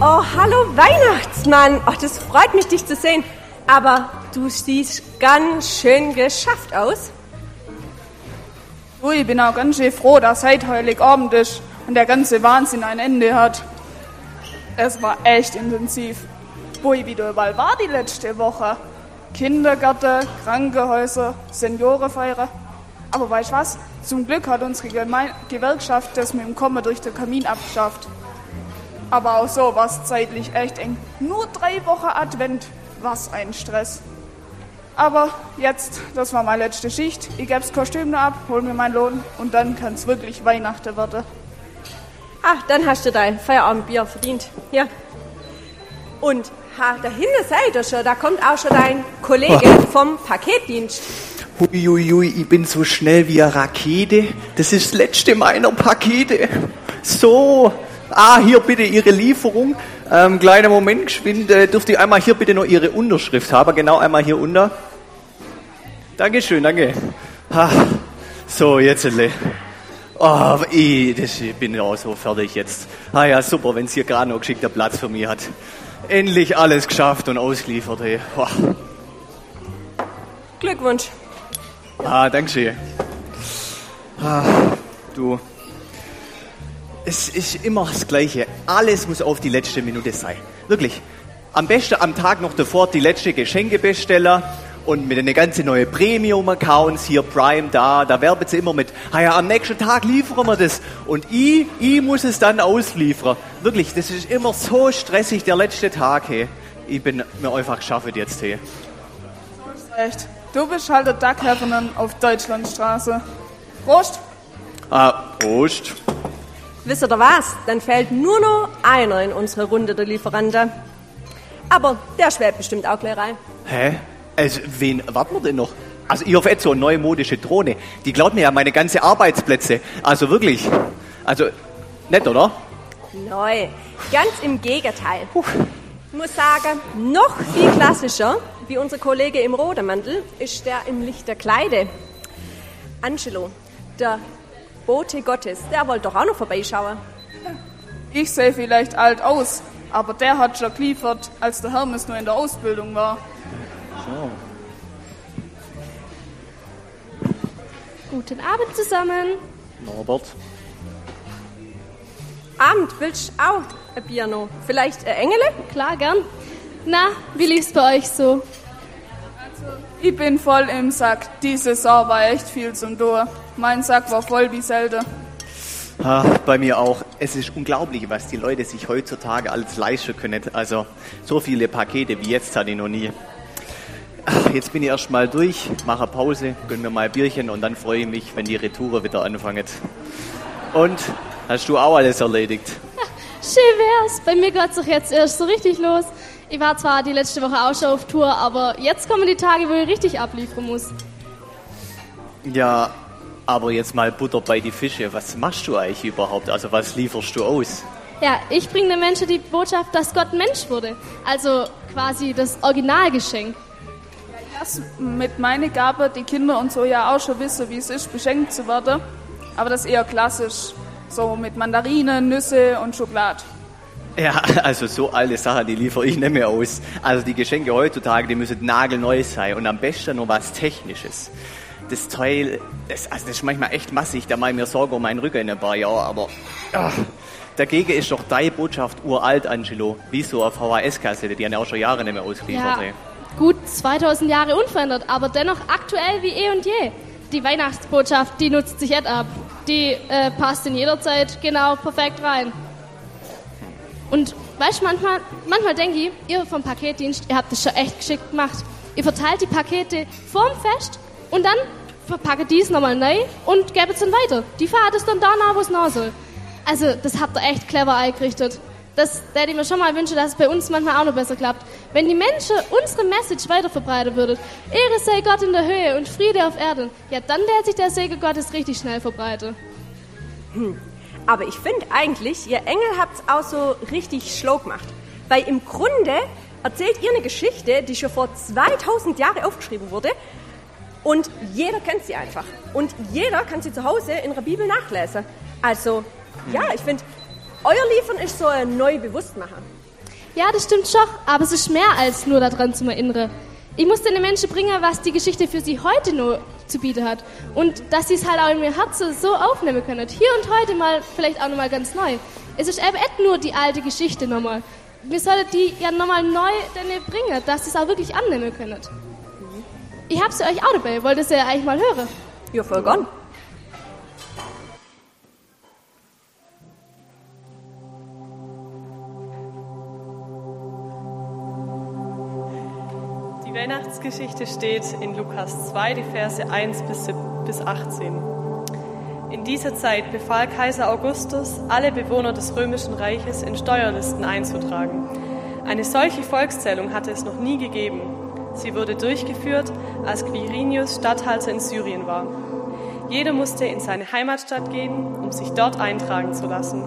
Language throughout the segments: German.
Oh, hallo Weihnachtsmann. Ach, das freut mich, dich zu sehen. Aber du siehst ganz schön geschafft aus. Du, ich bin auch ganz schön froh, dass heute Heiligabend ist und der ganze Wahnsinn ein Ende hat. Es war echt intensiv. Wo ich wieder überall war die letzte Woche. Kindergärten, Krankenhäuser, Seniorenfeiern. Aber weißt du was? Zum Glück hat unsere Geme Gewerkschaft das mit dem Kommen durch den Kamin abgeschafft. Aber auch so war es zeitlich echt eng. Nur drei Wochen Advent. Was ein Stress. Aber jetzt, das war meine letzte Schicht. Ich gebe das Kostüm ab, hol mir meinen Lohn und dann kann es wirklich Weihnachten werden. Ah, dann hast du dein Feierabendbier verdient. Hier. Und ha, dahinter seid ihr schon, da kommt auch schon dein Kollege vom Paketdienst. Huiuiui, ich bin so schnell wie eine Rakete. Das ist das letzte meiner Pakete. So, ah, hier bitte Ihre Lieferung. Ähm, kleiner Moment, geschwind, äh, dürfte ich einmal hier bitte noch Ihre Unterschrift haben, genau einmal hier unter. Dankeschön, danke. Ah, so, jetzt. äh, Oh, ich, das, ich bin auch so fertig jetzt. Ah ja, super, wenn es hier gerade noch geschickter Platz für mich hat. Endlich alles geschafft und ausgeliefert. Hey. Oh. Glückwunsch. Ah, danke schön. Ah, du. Es ist immer das Gleiche. Alles muss auf die letzte Minute sein. Wirklich. Am besten am Tag noch davor die letzte Geschenkebesteller und mit den ganzen neuen Premium-Accounts, hier Prime da, da werben sie immer mit, ah ja, am nächsten Tag liefern wir das. Und ich, ich muss es dann ausliefern. Wirklich, das ist immer so stressig, der letzte Tag, hey. Ich bin mir einfach geschafft jetzt, hey. Echt. Du bist halt der Dackheffernan auf Deutschlandstraße. Prost! Ah, Prost. Wisst ihr was? Dann fällt nur noch einer in unsere Runde der Lieferanten. Aber der schwäbt bestimmt auch gleich rein. Hä? Also, wen warten wir denn noch? Also, ich hoffe jetzt so eine neue modische Drohne. Die klaut mir ja meine ganze Arbeitsplätze. Also wirklich. Also, nett, oder? Neu. Ganz im Gegenteil. Ich muss sagen, noch viel klassischer wie unser Kollege im Rodemantel ist der im lichter Kleide. Angelo, der Bote Gottes, der wollte doch auch noch vorbeischauen. Ich sehe vielleicht alt aus, aber der hat schon geliefert, als der Hermes nur in der Ausbildung war. Guten Abend zusammen. Norbert. Abend, willst du auch ein noch? Vielleicht ein Engele? Klar, gern. Na, wie lief's bei euch so? Ich bin voll im Sack. Die Saison war echt viel zum Tor. Mein Sack war voll wie selten. Ah, bei mir auch. Es ist unglaublich, was die Leute sich heutzutage alles leisten können. Also, so viele Pakete wie jetzt hatte ich noch nie. Jetzt bin ich erst mal durch, mache Pause, gönn mir mal ein Bierchen und dann freue ich mich, wenn die Retour wieder anfängt. Und hast du auch alles erledigt? Schön wär's. Bei mir geht's doch jetzt erst so richtig los. Ich war zwar die letzte Woche auch schon auf Tour, aber jetzt kommen die Tage, wo ich richtig abliefern muss. Ja, aber jetzt mal Butter bei die Fische. Was machst du eigentlich überhaupt? Also was lieferst du aus? Ja, ich bringe den Menschen die Botschaft, dass Gott Mensch wurde. Also quasi das Originalgeschenk. Das mit meiner Gabe, die Kinder und so ja auch schon wissen, wie es ist, beschenkt zu werden. Aber das ist eher klassisch. So mit Mandarinen, Nüsse und Schokolade. Ja, also so alte Sachen, die liefere ich nicht mehr aus. Also die Geschenke heutzutage, die müssen nagelneu sein und am besten noch was Technisches. Das Teil, das, also das ist manchmal echt massig, da mache ich mir Sorge um meinen Rücken in ein paar Jahren, aber ach, dagegen ist doch deine Botschaft uralt, Angelo. Wie so auf VHS-Kassette, die haben ja auch schon Jahre nicht mehr ausgeliefert. Ja, ey. Gut 2000 Jahre unverändert, aber dennoch aktuell wie eh und je. Die Weihnachtsbotschaft, die nutzt sich jetzt ab. Die äh, passt in jeder Zeit genau perfekt rein. Und weißt du, manchmal, manchmal denke ich, ihr vom Paketdienst, ihr habt das schon echt geschickt gemacht. Ihr verteilt die Pakete vorm Fest und dann verpackt dies nochmal neu und gebt es dann weiter. Die fahrt es dann da nach, wo es nach soll. Also, das habt ihr echt clever eingerichtet. Das hätte ich mir schon mal wünschen, dass es bei uns manchmal auch noch besser klappt. Wenn die Menschen unsere Message weiterverbreiten würden, Ehre sei Gott in der Höhe und Friede auf Erden, ja, dann wird sich der Segen Gottes richtig schnell verbreiten. Aber ich finde eigentlich, ihr Engel habt's auch so richtig schlau gemacht. Weil im Grunde erzählt ihr eine Geschichte, die schon vor 2000 Jahren aufgeschrieben wurde. Und jeder kennt sie einfach. Und jeder kann sie zu Hause in der Bibel nachlesen. Also, ja, ich finde, euer Liefern ist so ein neu Bewusstmachen. Ja, das stimmt schon, aber es ist mehr als nur daran zu erinnern. Ich muss den Menschen bringen, was die Geschichte für sie heute nur zu bieten hat. Und dass sie es halt auch in ihr Herzen so aufnehmen können. Hier und heute mal vielleicht auch nochmal ganz neu. Es ist eben nicht nur die alte Geschichte nochmal. Wir sollten die ja nochmal neu bringen, dass sie es auch wirklich annehmen können. Ich habe sie euch auch dabei. Wollt ihr sie eigentlich mal hören? Ja, voll gern. Die Weihnachtsgeschichte steht in Lukas 2, die Verse 1 bis 18. In dieser Zeit befahl Kaiser Augustus, alle Bewohner des römischen Reiches in Steuerlisten einzutragen. Eine solche Volkszählung hatte es noch nie gegeben. Sie wurde durchgeführt, als Quirinius Statthalter in Syrien war. Jeder musste in seine Heimatstadt gehen, um sich dort eintragen zu lassen.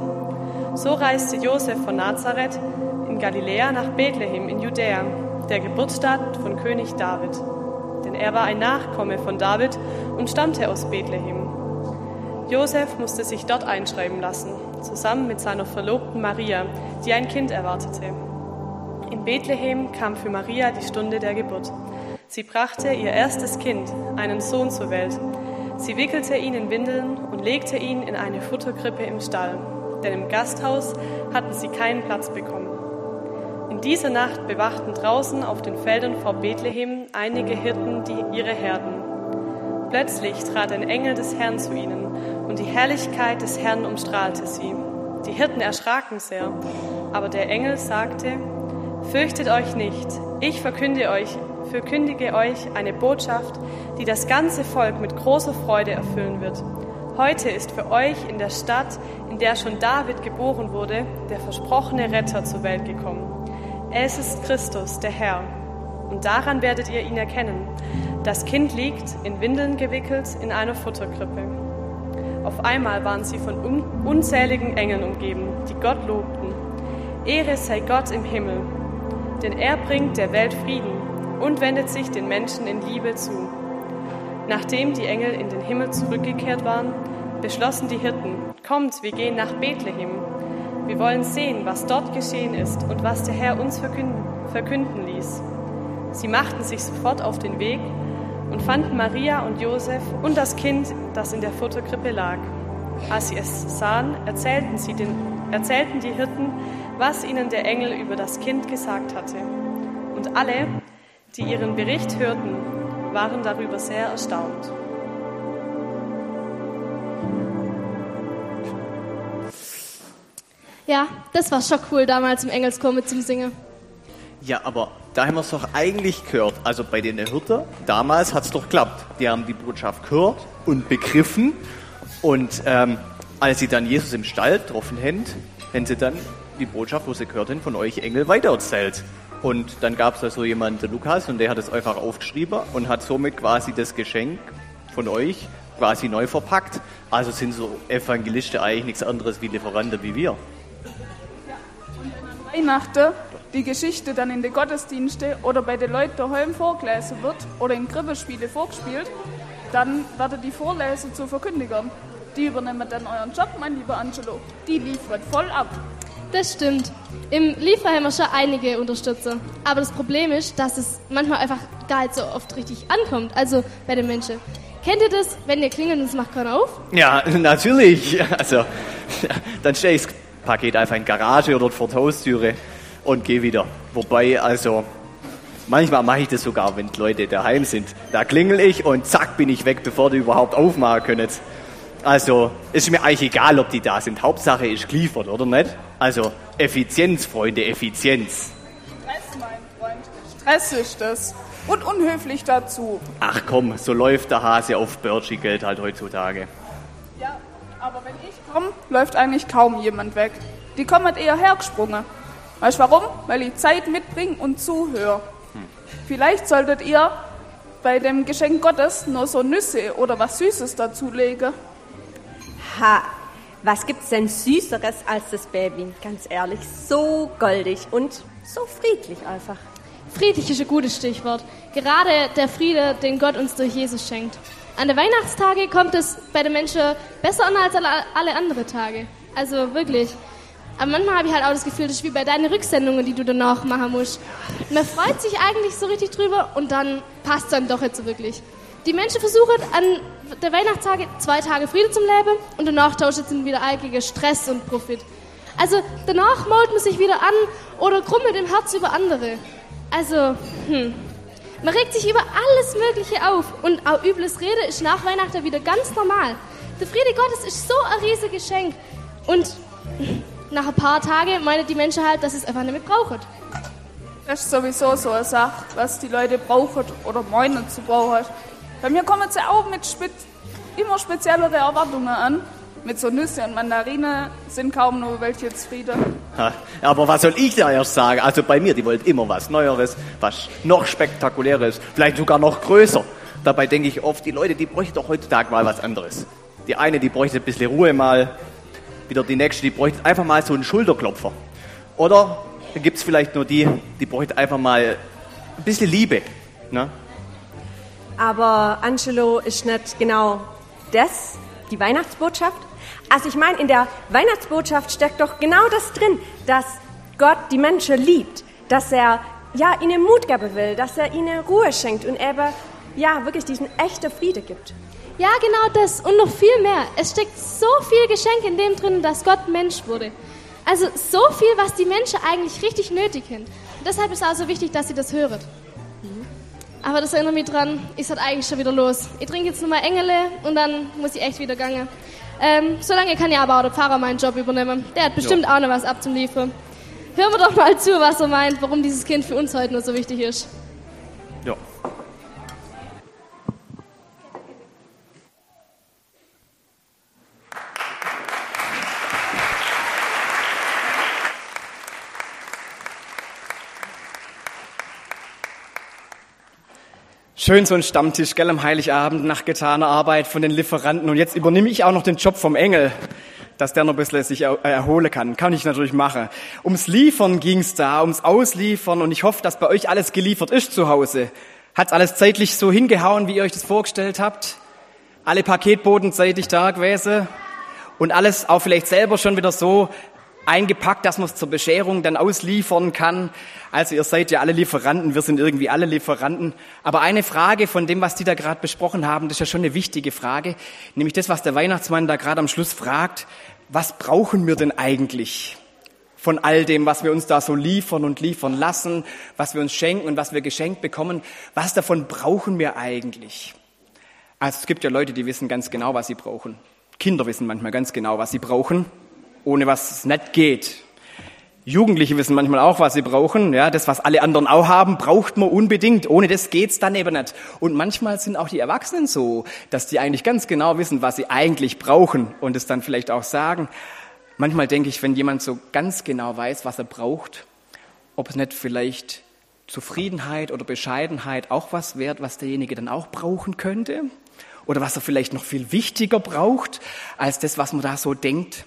So reiste Josef von Nazareth in Galiläa nach Bethlehem in Judäa, der Geburtsstadt von König David. Denn er war ein Nachkomme von David und stammte aus Bethlehem. Josef musste sich dort einschreiben lassen, zusammen mit seiner Verlobten Maria, die ein Kind erwartete. In Bethlehem kam für Maria die Stunde der Geburt. Sie brachte ihr erstes Kind, einen Sohn zur Welt. Sie wickelte ihn in Windeln und legte ihn in eine Futterkrippe im Stall, denn im Gasthaus hatten sie keinen Platz bekommen. In dieser Nacht bewachten draußen auf den Feldern vor Bethlehem einige Hirten die ihre Herden. Plötzlich trat ein Engel des Herrn zu ihnen, und die Herrlichkeit des Herrn umstrahlte sie. Die Hirten erschraken sehr, aber der Engel sagte, Fürchtet euch nicht, ich verkündige euch, verkündige euch eine Botschaft, die das ganze Volk mit großer Freude erfüllen wird. Heute ist für euch in der Stadt, in der schon David geboren wurde, der versprochene Retter zur Welt gekommen. Es ist Christus, der Herr. Und daran werdet ihr ihn erkennen. Das Kind liegt, in Windeln gewickelt, in einer Futterkrippe. Auf einmal waren sie von unzähligen Engeln umgeben, die Gott lobten. Ehre sei Gott im Himmel, denn er bringt der Welt Frieden und wendet sich den Menschen in Liebe zu. Nachdem die Engel in den Himmel zurückgekehrt waren, beschlossen die Hirten, kommt, wir gehen nach Bethlehem wir wollen sehen, was dort geschehen ist und was der Herr uns verkünden, verkünden ließ. Sie machten sich sofort auf den Weg und fanden Maria und Josef und das Kind, das in der Futterkrippe lag. Als sie es sahen, erzählten, sie den, erzählten die Hirten, was ihnen der Engel über das Kind gesagt hatte. Und alle, die ihren Bericht hörten, waren darüber sehr erstaunt. Ja, das war schon cool damals im Engelschor mit zum Singen. Ja, aber da haben wir es doch eigentlich gehört. Also bei den Hirten, damals hat es doch geklappt. Die haben die Botschaft gehört und begriffen. Und ähm, als sie dann Jesus im Stall getroffen haben, haben sie dann die Botschaft, wo sie gehört haben, von euch Engel weitererzählt. Und dann gab es da so jemanden, der Lukas, und der hat es einfach aufgeschrieben und hat somit quasi das Geschenk von euch quasi neu verpackt. Also sind so Evangelisten eigentlich nichts anderes wie Lieferanten wie wir. Weihnachten die Geschichte dann in den Gottesdienste oder bei den Leuten daheim vorgelesen wird oder in Krippenspiele vorgespielt, dann werden die Vorleser zu Verkündigern. Die übernehmen dann euren Job, mein lieber Angelo. Die liefert voll ab. Das stimmt. Im Liefer haben wir schon einige Unterstützer. Aber das Problem ist, dass es manchmal einfach gar nicht so oft richtig ankommt, also bei den Menschen. Kennt ihr das, wenn ihr klingelt und es macht keiner auf? Ja, natürlich. Also, dann stelle ich Paket einfach in die Garage oder vor die Haustüre und gehe wieder. Wobei, also, manchmal mache ich das sogar, wenn Leute daheim sind. Da klingel ich und zack bin ich weg, bevor die überhaupt aufmachen können. Also, ist mir eigentlich egal, ob die da sind. Hauptsache ist geliefert, oder nicht? Also, Effizienz, Freunde, Effizienz. Stress, mein Freund. Stress ist das. Und unhöflich dazu. Ach komm, so läuft der Hase auf Birchi-Geld halt heutzutage. Ja, aber wenn ich komme, läuft eigentlich kaum jemand weg. Die kommen eher hergesprungen. Weißt du warum? Weil ich Zeit mitbringe und zuhöre. Hm. Vielleicht solltet ihr bei dem Geschenk Gottes nur so Nüsse oder was Süßes dazulegen. Ha, was gibt's denn Süßeres als das Baby? Ganz ehrlich, so goldig und so friedlich einfach. Friedlich ist ein gutes Stichwort. Gerade der Friede, den Gott uns durch Jesus schenkt. An der Weihnachtstage kommt es bei den Menschen besser an als alle, anderen Tage. Also wirklich. Aber manchmal habe ich halt auch das Gefühl, das ist wie bei deinen Rücksendungen, die du danach machen musst. Man freut sich eigentlich so richtig drüber und dann passt es dann doch jetzt wirklich. Die Menschen versuchen an der Weihnachtstage zwei Tage Friede zum Leben und danach tauscht es wieder eigene Stress und Profit. Also danach mault man sich wieder an oder krummelt im Herz über andere. Also, hm. Man regt sich über alles Mögliche auf und auch übles Rede ist nach Weihnachten wieder ganz normal. Der Friede Gottes ist so ein riesiges Geschenk und nach ein paar Tagen meinen die Menschen halt, dass es einfach nicht mehr brauchen. Das ist sowieso so eine Sache, was die Leute brauchen oder meinen zu brauchen. Bei mir kommen sie auch mit immer speziellere Erwartungen an. Mit so Nüsse und Mandarine sind kaum nur welche zufrieden. Ha, aber was soll ich da erst sagen? Also bei mir, die wollen immer was Neueres, was noch spektakuläres, vielleicht sogar noch größer. Dabei denke ich oft, die Leute, die bräuchten doch heutzutage mal was anderes. Die eine, die bräuchte ein bisschen Ruhe mal, wieder die nächste, die bräuchte einfach mal so einen Schulterklopfer. Oder dann gibt es vielleicht nur die, die bräuchte einfach mal ein bisschen Liebe. Ne? Aber Angelo ist nicht genau das, die Weihnachtsbotschaft. Also ich meine, in der Weihnachtsbotschaft steckt doch genau das drin, dass Gott die Menschen liebt, dass er ja ihnen Mut geben will, dass er ihnen Ruhe schenkt und eben ja wirklich diesen echten Friede gibt. Ja, genau das und noch viel mehr. Es steckt so viel Geschenk in dem drin, dass Gott Mensch wurde. Also so viel, was die Menschen eigentlich richtig nötig haben. Und deshalb ist es also wichtig, dass sie das hören. Aber das erinnert mich dran, ich halt eigentlich schon wieder los. Ich trinke jetzt nochmal Engele und dann muss ich echt wieder gange. Ähm, solange kann ja aber auch der Pfarrer meinen Job übernehmen. Der hat bestimmt Ja. auch noch was abzuliefern. Hören wir doch mal zu, was er meint, warum dieses Kind für uns heute nur so wichtig ist. Schön so ein Stammtisch, gell, am Heiligabend nach getaner Arbeit von den Lieferanten. Und jetzt übernehme ich auch noch den Job vom Engel, dass der noch ein bisschen sich er- erholen kann. Kann ich natürlich machen. Ums Liefern ging's da, ums Ausliefern. Und ich hoffe, dass bei euch alles geliefert ist zu Hause. Hat's alles zeitlich so hingehauen, wie ihr euch das vorgestellt habt? Alle Paketboten zeitig da gewesen? Und alles auch vielleicht selber schon wieder so eingepackt, dass man es zur Bescherung dann ausliefern kann. Also ihr seid ja alle Lieferanten, wir sind irgendwie alle Lieferanten. Aber eine Frage von dem, was die da gerade besprochen haben, das ist ja schon eine wichtige Frage, nämlich das, was der Weihnachtsmann da gerade am Schluss fragt, was brauchen wir denn eigentlich? Von all dem, was wir uns da so liefern und liefern lassen, was wir uns schenken und was wir geschenkt bekommen, was davon brauchen wir eigentlich? Also es gibt ja Leute, die wissen ganz genau, was sie brauchen. Kinder wissen manchmal ganz genau, was sie brauchen, ohne was es nicht geht. Jugendliche wissen manchmal auch, was sie brauchen. Ja, das, was alle anderen auch haben, braucht man unbedingt. Ohne das geht's dann eben nicht. Und manchmal sind auch die Erwachsenen so, dass die eigentlich ganz genau wissen, was sie eigentlich brauchen und es dann vielleicht auch sagen. Manchmal denke ich, wenn jemand so ganz genau weiß, was er braucht, ob es nicht vielleicht Zufriedenheit oder Bescheidenheit auch was wert, was derjenige dann auch brauchen könnte? Oder was er vielleicht noch viel wichtiger braucht, als das, was man da so denkt?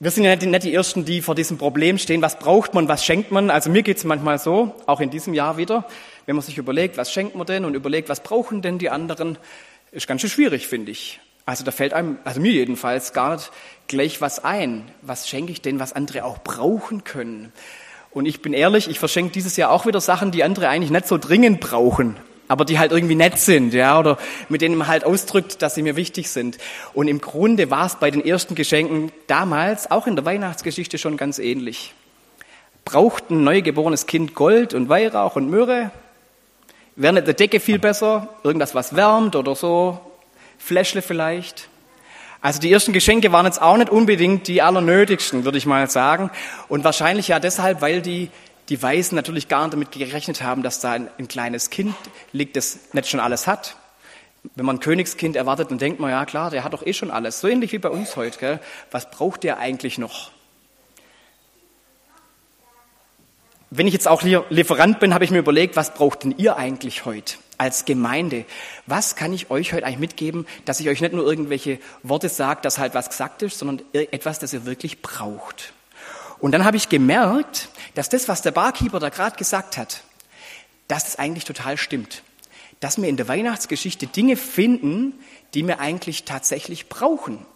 Wir sind ja nicht die, Ersten, die vor diesem Problem stehen, was braucht man, was schenkt man. Also mir geht's manchmal so, auch in diesem Jahr wieder, wenn man sich überlegt, was schenkt man denn und überlegt, was brauchen denn die anderen, ist ganz schön schwierig, finde ich. Also da fällt einem, also mir jedenfalls, gar nicht gleich was ein. Was schenke ich denn, was andere auch brauchen können? Und ich bin ehrlich, ich verschenke dieses Jahr auch wieder Sachen, die andere eigentlich nicht so dringend brauchen, aber die halt irgendwie nett sind, ja, oder mit denen man halt ausdrückt, dass sie mir wichtig sind. Und im Grunde war es bei den ersten Geschenken damals, auch in der Weihnachtsgeschichte schon ganz ähnlich. Braucht ein neugeborenes Kind Gold und Weihrauch und Myrrhe? Wäre eine Decke viel besser? Irgendwas, was wärmt oder so? Fläschle vielleicht? Also die ersten Geschenke waren jetzt auch nicht unbedingt die allernötigsten, würde ich mal sagen. Und wahrscheinlich ja deshalb, weil die, die Weisen natürlich gar nicht damit gerechnet haben, dass da ein, ein kleines Kind liegt, das nicht schon alles hat. Wenn man ein Königskind erwartet, dann denkt man, ja klar, der hat doch eh schon alles. So ähnlich wie bei uns heute. Gell? Was braucht der eigentlich noch? Wenn ich jetzt auch Lieferant bin, habe ich mir überlegt, was braucht denn ihr eigentlich heute? als Gemeinde. Was kann ich euch heute eigentlich mitgeben, dass ich euch nicht nur irgendwelche Worte sage, dass halt was gesagt ist, sondern etwas, das ihr wirklich braucht. Und dann habe ich gemerkt, dass das, was der Barkeeper da gerade gesagt hat, dass das eigentlich total stimmt. Dass wir in der Weihnachtsgeschichte Dinge finden, die wir eigentlich tatsächlich brauchen.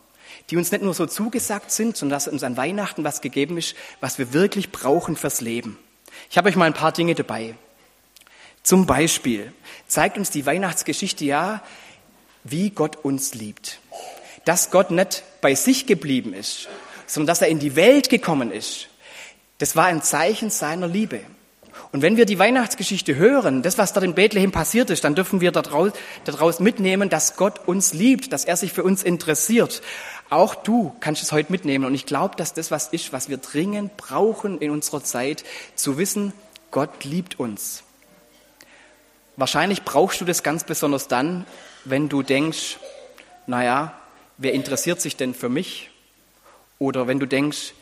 Die uns nicht nur so zugesagt sind, sondern dass uns an Weihnachten was gegeben ist, was wir wirklich brauchen fürs Leben. Ich habe euch mal ein paar Dinge dabei. Zum Beispiel zeigt uns die Weihnachtsgeschichte ja, wie Gott uns liebt. Dass Gott nicht bei sich geblieben ist, sondern dass er in die Welt gekommen ist. Das war ein Zeichen seiner Liebe. Und wenn wir die Weihnachtsgeschichte hören, das, was dort in Bethlehem passiert ist, dann dürfen wir daraus, daraus mitnehmen, dass Gott uns liebt, dass er sich für uns interessiert. Auch du kannst es heute mitnehmen. Und ich glaube, dass das was ist, was wir dringend brauchen in unserer Zeit, zu wissen, Gott liebt uns. Wahrscheinlich brauchst du das ganz besonders dann, wenn du denkst, naja, wer interessiert sich denn für mich? Oder wenn du denkst,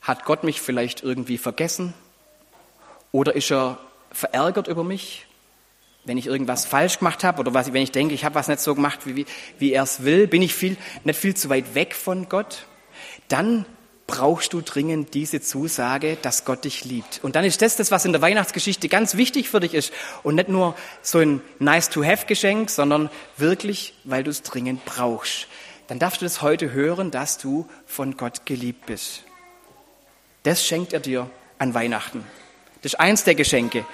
hat Gott mich vielleicht irgendwie vergessen? Oder ist er verärgert über mich, wenn ich irgendwas falsch gemacht habe oder was, wenn ich denke, ich habe was nicht so gemacht, wie, wie er es will? Bin ich viel, nicht viel zu weit weg von Gott? Dann brauchst du dringend diese Zusage, dass Gott dich liebt. Und dann ist das das, was in der Weihnachtsgeschichte ganz wichtig für dich ist. Und nicht nur so ein Nice-to-have-Geschenk, sondern wirklich, weil du es dringend brauchst. Dann darfst du das heute hören, dass du von Gott geliebt bist. Das schenkt er dir an Weihnachten. Das ist eins der Geschenke.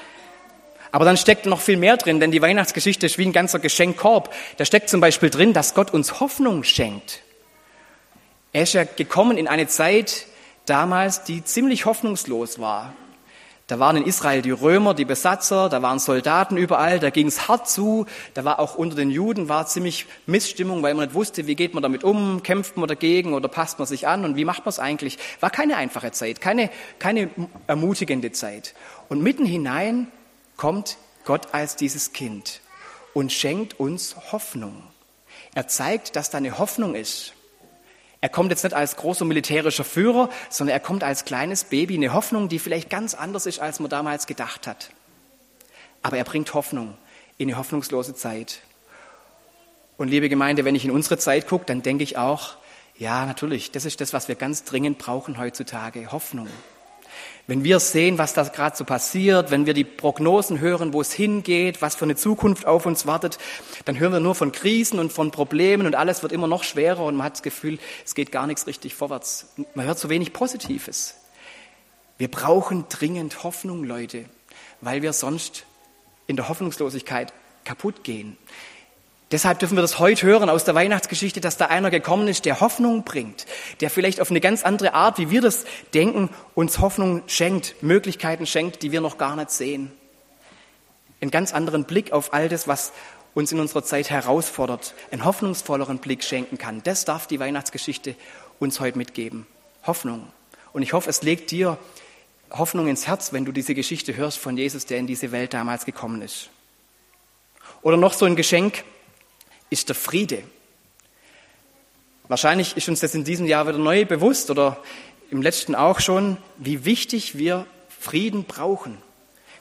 Aber dann steckt noch viel mehr drin, denn die Weihnachtsgeschichte ist wie ein ganzer Geschenkkorb. Da steckt zum Beispiel drin, dass Gott uns Hoffnung schenkt. Er ist ja gekommen in eine Zeit damals, die ziemlich hoffnungslos war. Da waren in Israel die Römer, die Besatzer, da waren Soldaten überall, da ging es hart zu, da war auch unter den Juden war ziemlich Missstimmung, weil man nicht wusste, wie geht man damit um, kämpft man dagegen oder passt man sich an und wie macht man es eigentlich. War keine einfache Zeit, keine, keine ermutigende Zeit. Und mitten hinein kommt Gott als dieses Kind und schenkt uns Hoffnung. Er zeigt, dass da eine Hoffnung ist. Er kommt jetzt nicht als großer militärischer Führer, sondern er kommt als kleines Baby, eine Hoffnung, die vielleicht ganz anders ist, als man damals gedacht hat. Aber er bringt Hoffnung in eine hoffnungslose Zeit. Und liebe Gemeinde, wenn ich in unsere Zeit gucke, dann denke ich auch, ja, natürlich, das ist das, was wir ganz dringend brauchen heutzutage, Hoffnung. Wenn wir sehen, was da gerade so passiert, wenn wir die Prognosen hören, wo es hingeht, was für eine Zukunft auf uns wartet, dann hören wir nur von Krisen und von Problemen und alles wird immer noch schwerer und man hat das Gefühl, es geht gar nichts richtig vorwärts. Man hört so wenig Positives. Wir brauchen dringend Hoffnung, Leute, weil wir sonst in der Hoffnungslosigkeit kaputt gehen. Deshalb dürfen wir das heute hören aus der Weihnachtsgeschichte, dass da einer gekommen ist, der Hoffnung bringt, der vielleicht auf eine ganz andere Art, wie wir das denken, uns Hoffnung schenkt, Möglichkeiten schenkt, die wir noch gar nicht sehen. Einen ganz anderen Blick auf all das, was uns in unserer Zeit herausfordert, einen hoffnungsvolleren Blick schenken kann. Das darf die Weihnachtsgeschichte uns heute mitgeben. Hoffnung. Und ich hoffe, es legt dir Hoffnung ins Herz, wenn du diese Geschichte hörst von Jesus, der in diese Welt damals gekommen ist. Oder noch so ein Geschenk, ist der Friede. Wahrscheinlich ist uns das in diesem Jahr wieder neu bewusst oder im letzten auch schon, wie wichtig wir Frieden brauchen.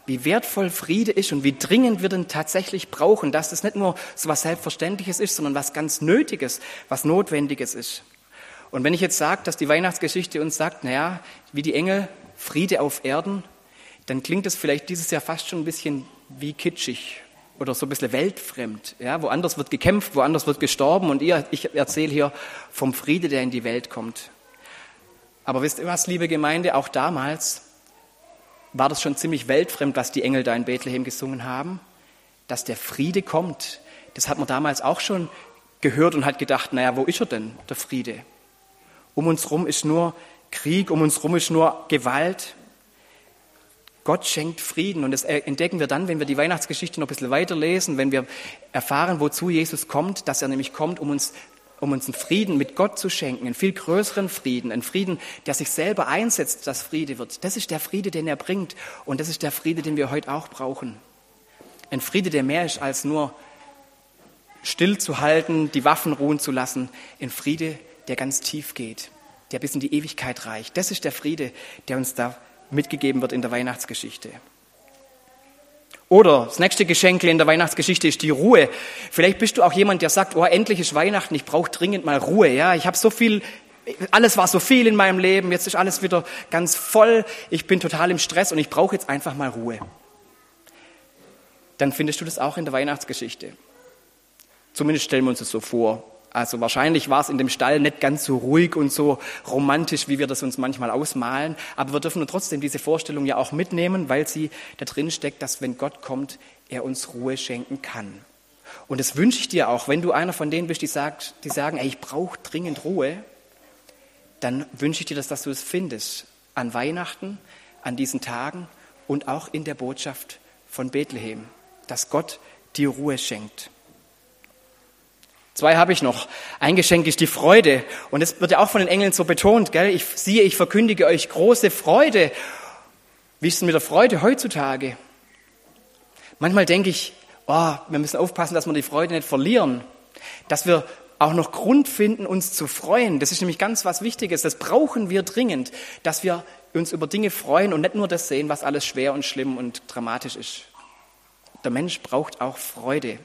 Wie wertvoll Friede ist und wie dringend wir den tatsächlich brauchen, dass das nicht nur so was Selbstverständliches ist, sondern was ganz Nötiges, was Notwendiges ist. Und wenn ich jetzt sage, dass die Weihnachtsgeschichte uns sagt, naja, wie die Engel, Friede auf Erden, dann klingt das vielleicht dieses Jahr fast schon ein bisschen wie kitschig oder so ein bisschen weltfremd. Ja, woanders wird gekämpft, woanders wird gestorben und ihr, ich erzähle hier vom Friede, der in die Welt kommt. Aber wisst ihr was, liebe Gemeinde, auch damals war das schon ziemlich weltfremd, was die Engel da in Bethlehem gesungen haben. Dass der Friede kommt, das hat man damals auch schon gehört und hat gedacht, naja, wo ist er denn, der Friede? Um uns rum ist nur Krieg, um uns rum ist nur Gewalt. Gott schenkt Frieden und das entdecken wir dann, wenn wir die Weihnachtsgeschichte noch ein bisschen weiterlesen, wenn wir erfahren, wozu Jesus kommt, dass er nämlich kommt, um uns um uns einen Frieden mit Gott zu schenken, einen viel größeren Frieden, einen Frieden, der sich selber einsetzt, dass Friede wird. Das ist der Friede, den er bringt und das ist der Friede, den wir heute auch brauchen. Ein Friede, der mehr ist als nur stillzuhalten, die Waffen ruhen zu lassen. Ein Friede, der ganz tief geht, der bis in die Ewigkeit reicht. Das ist der Friede, der uns da mitgegeben wird in der Weihnachtsgeschichte. Oder das nächste Geschenk in der Weihnachtsgeschichte ist die Ruhe. Vielleicht bist du auch jemand, der sagt, oh, endlich ist Weihnachten, ich brauche dringend mal Ruhe. Ja, ich habe so viel, alles war so viel in meinem Leben, jetzt ist alles wieder ganz voll, ich bin total im Stress und ich brauche jetzt einfach mal Ruhe. Dann findest du das auch in der Weihnachtsgeschichte. Zumindest stellen wir uns das so vor. Also wahrscheinlich war es in dem Stall nicht ganz so ruhig und so romantisch, wie wir das uns manchmal ausmalen. Aber wir dürfen trotzdem diese Vorstellung ja auch mitnehmen, weil sie da drin steckt, dass wenn Gott kommt, er uns Ruhe schenken kann. Und das wünsche ich dir auch, wenn du einer von denen bist, die, sagt, die sagen, ey, ich brauche dringend Ruhe, dann wünsche ich dir, dass, dass du es findest. An Weihnachten, an diesen Tagen und auch in der Botschaft von Bethlehem, dass Gott dir Ruhe schenkt. Zwei habe ich noch. Ein Geschenk ist die Freude. Und es wird ja auch von den Engeln so betont, gell? Ich siehe, ich verkündige euch große Freude. Wie ist es mit der Freude heutzutage? Manchmal denke ich, oh, wir müssen aufpassen, dass wir die Freude nicht verlieren. Dass wir auch noch Grund finden, uns zu freuen. Das ist nämlich ganz was Wichtiges. Das brauchen wir dringend, dass wir uns über Dinge freuen und nicht nur das sehen, was alles schwer und schlimm und dramatisch ist. Der Mensch braucht auch Freude.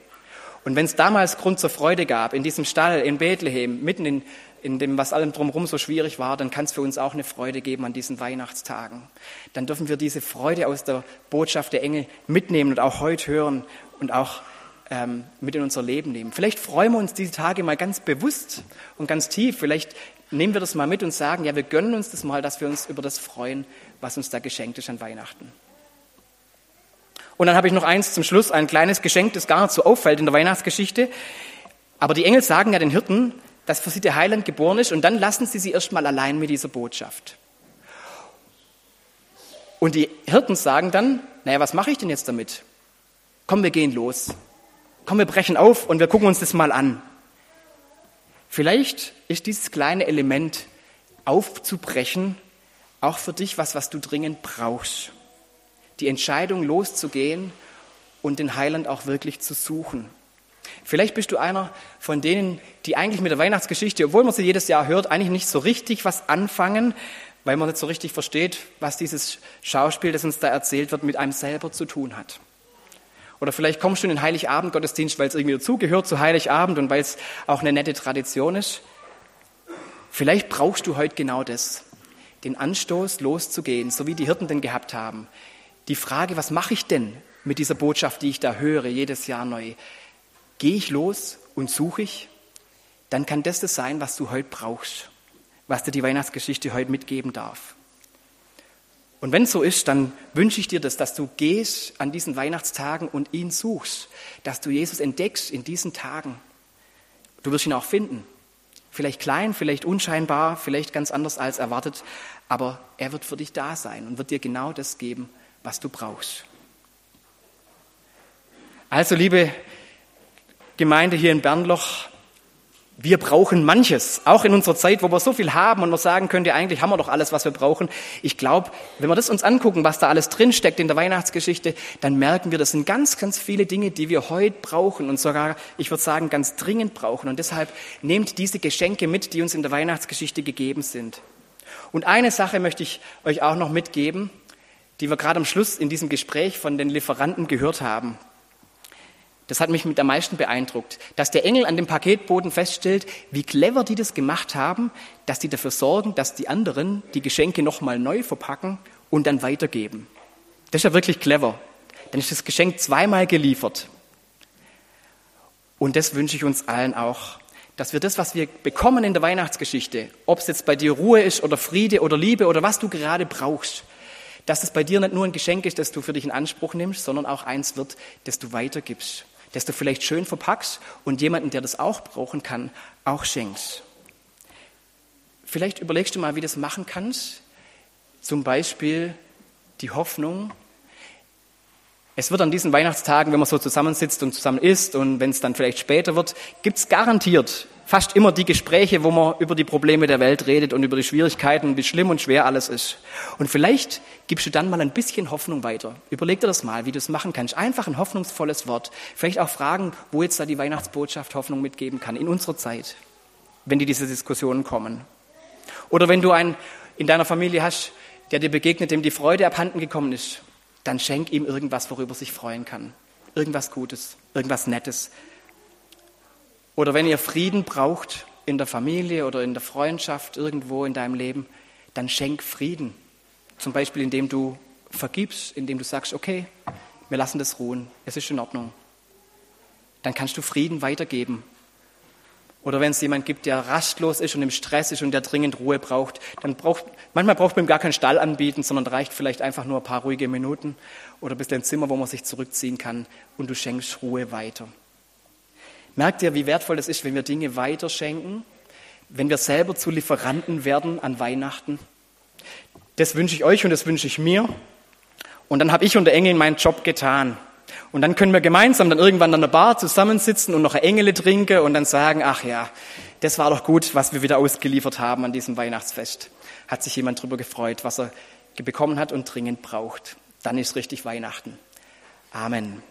Und wenn es damals Grund zur Freude gab, in diesem Stall in Bethlehem, mitten in, in dem, was allem drumherum so schwierig war, dann kann es für uns auch eine Freude geben an diesen Weihnachtstagen. Dann dürfen wir diese Freude aus der Botschaft der Engel mitnehmen und auch heute hören und auch ähm, mit in unser Leben nehmen. Vielleicht freuen wir uns diese Tage mal ganz bewusst und ganz tief. Vielleicht nehmen wir das mal mit und sagen, ja, wir gönnen uns das mal, dass wir uns über das freuen, was uns da geschenkt ist an Weihnachten. Und dann habe ich noch eins zum Schluss, ein kleines Geschenk, das gar nicht so auffällt in der Weihnachtsgeschichte. Aber die Engel sagen ja den Hirten, dass für sie der Heiland geboren ist und dann lassen sie sie erstmal allein mit dieser Botschaft. Und die Hirten sagen dann, naja, was mache ich denn jetzt damit? Komm, wir gehen los. Komm, wir brechen auf und wir gucken uns das mal an. Vielleicht ist dieses kleine Element aufzubrechen auch für dich was, was du dringend brauchst die Entscheidung loszugehen und den Heiland auch wirklich zu suchen. Vielleicht bist du einer von denen, die eigentlich mit der Weihnachtsgeschichte, obwohl man sie jedes Jahr hört, eigentlich nicht so richtig was anfangen, weil man nicht so richtig versteht, was dieses Schauspiel, das uns da erzählt wird, mit einem selber zu tun hat. Oder vielleicht kommst du in den Heiligabend-Gottesdienst, weil es irgendwie dazugehört zu Heiligabend und weil es auch eine nette Tradition ist. Vielleicht brauchst du heute genau das, den Anstoß loszugehen, so wie die Hirten den gehabt haben, die Frage, was mache ich denn mit dieser Botschaft, die ich da höre, jedes Jahr neu? Gehe ich los und suche ich? Dann kann das das sein, was du heute brauchst, was dir die Weihnachtsgeschichte heute mitgeben darf. Und wenn es so ist, dann wünsche ich dir das, dass du gehst an diesen Weihnachtstagen und ihn suchst, dass du Jesus entdeckst in diesen Tagen. Du wirst ihn auch finden. Vielleicht klein, vielleicht unscheinbar, vielleicht ganz anders als erwartet, aber er wird für dich da sein und wird dir genau das geben, was du brauchst. Also, liebe Gemeinde hier in Bernloch, wir brauchen manches, auch in unserer Zeit, wo wir so viel haben und man sagen könnte, eigentlich haben wir doch alles, was wir brauchen. Ich glaube, wenn wir das uns angucken, was da alles drinsteckt in der Weihnachtsgeschichte, dann merken wir, das sind ganz, ganz viele Dinge, die wir heute brauchen und sogar, ich würde sagen, ganz dringend brauchen. Und deshalb nehmt diese Geschenke mit, die uns in der Weihnachtsgeschichte gegeben sind. Und eine Sache möchte ich euch auch noch mitgeben die wir gerade am Schluss in diesem Gespräch von den Lieferanten gehört haben. Das hat mich mit am meisten beeindruckt, dass der Engel an dem Paketboden feststellt, wie clever die das gemacht haben, dass die dafür sorgen, dass die anderen die Geschenke nochmal neu verpacken und dann weitergeben. Das ist ja wirklich clever. Dann ist das Geschenk zweimal geliefert. Und das wünsche ich uns allen auch, dass wir das, was wir bekommen in der Weihnachtsgeschichte, ob es jetzt bei dir Ruhe ist oder Friede oder Liebe oder was du gerade brauchst, dass es bei dir nicht nur ein Geschenk ist, das du für dich in Anspruch nimmst, sondern auch eins wird, das du weitergibst, das du vielleicht schön verpackst und jemanden, der das auch brauchen kann, auch schenkst. Vielleicht überlegst du mal, wie du das machen kannst. Zum Beispiel die Hoffnung. Es wird an diesen Weihnachtstagen, wenn man so zusammensitzt und zusammen isst und wenn es dann vielleicht später wird, gibt es garantiert fast immer die Gespräche, wo man über die Probleme der Welt redet und über die Schwierigkeiten, wie schlimm und schwer alles ist. Und vielleicht gibst du dann mal ein bisschen Hoffnung weiter. Überleg dir das mal, wie du es machen kannst. Einfach ein hoffnungsvolles Wort. Vielleicht auch fragen, wo jetzt da die Weihnachtsbotschaft Hoffnung mitgeben kann in unserer Zeit, wenn die diese Diskussionen kommen. Oder wenn du einen in deiner Familie hast, der dir begegnet, dem die Freude abhanden gekommen ist, dann schenk ihm irgendwas, worüber er sich freuen kann. Irgendwas Gutes, irgendwas Nettes. Oder wenn ihr Frieden braucht in der Familie oder in der Freundschaft, irgendwo in deinem Leben, dann schenk Frieden. Zum Beispiel, indem du vergibst, indem du sagst, okay, wir lassen das ruhen, es ist in Ordnung. Dann kannst du Frieden weitergeben. Oder wenn es jemand gibt, der rastlos ist und im Stress ist und der dringend Ruhe braucht, dann braucht, manchmal braucht man ihm gar keinen Stall anbieten, sondern reicht vielleicht einfach nur ein paar ruhige Minuten oder ein bisschen ein Zimmer, wo man sich zurückziehen kann und du schenkst Ruhe weiter. Merkt ihr, wie wertvoll das ist, wenn wir Dinge weiterschenken, wenn wir selber zu Lieferanten werden an Weihnachten? Das wünsche ich euch und das wünsche ich mir. Und dann habe ich und der Engel meinen Job getan. Und dann können wir gemeinsam dann irgendwann an der Bar zusammensitzen und noch ein Engel trinken und dann sagen, ach ja, das war doch gut, was wir wieder ausgeliefert haben an diesem Weihnachtsfest. Hat sich jemand darüber gefreut, was er bekommen hat und dringend braucht. Dann ist richtig Weihnachten. Amen.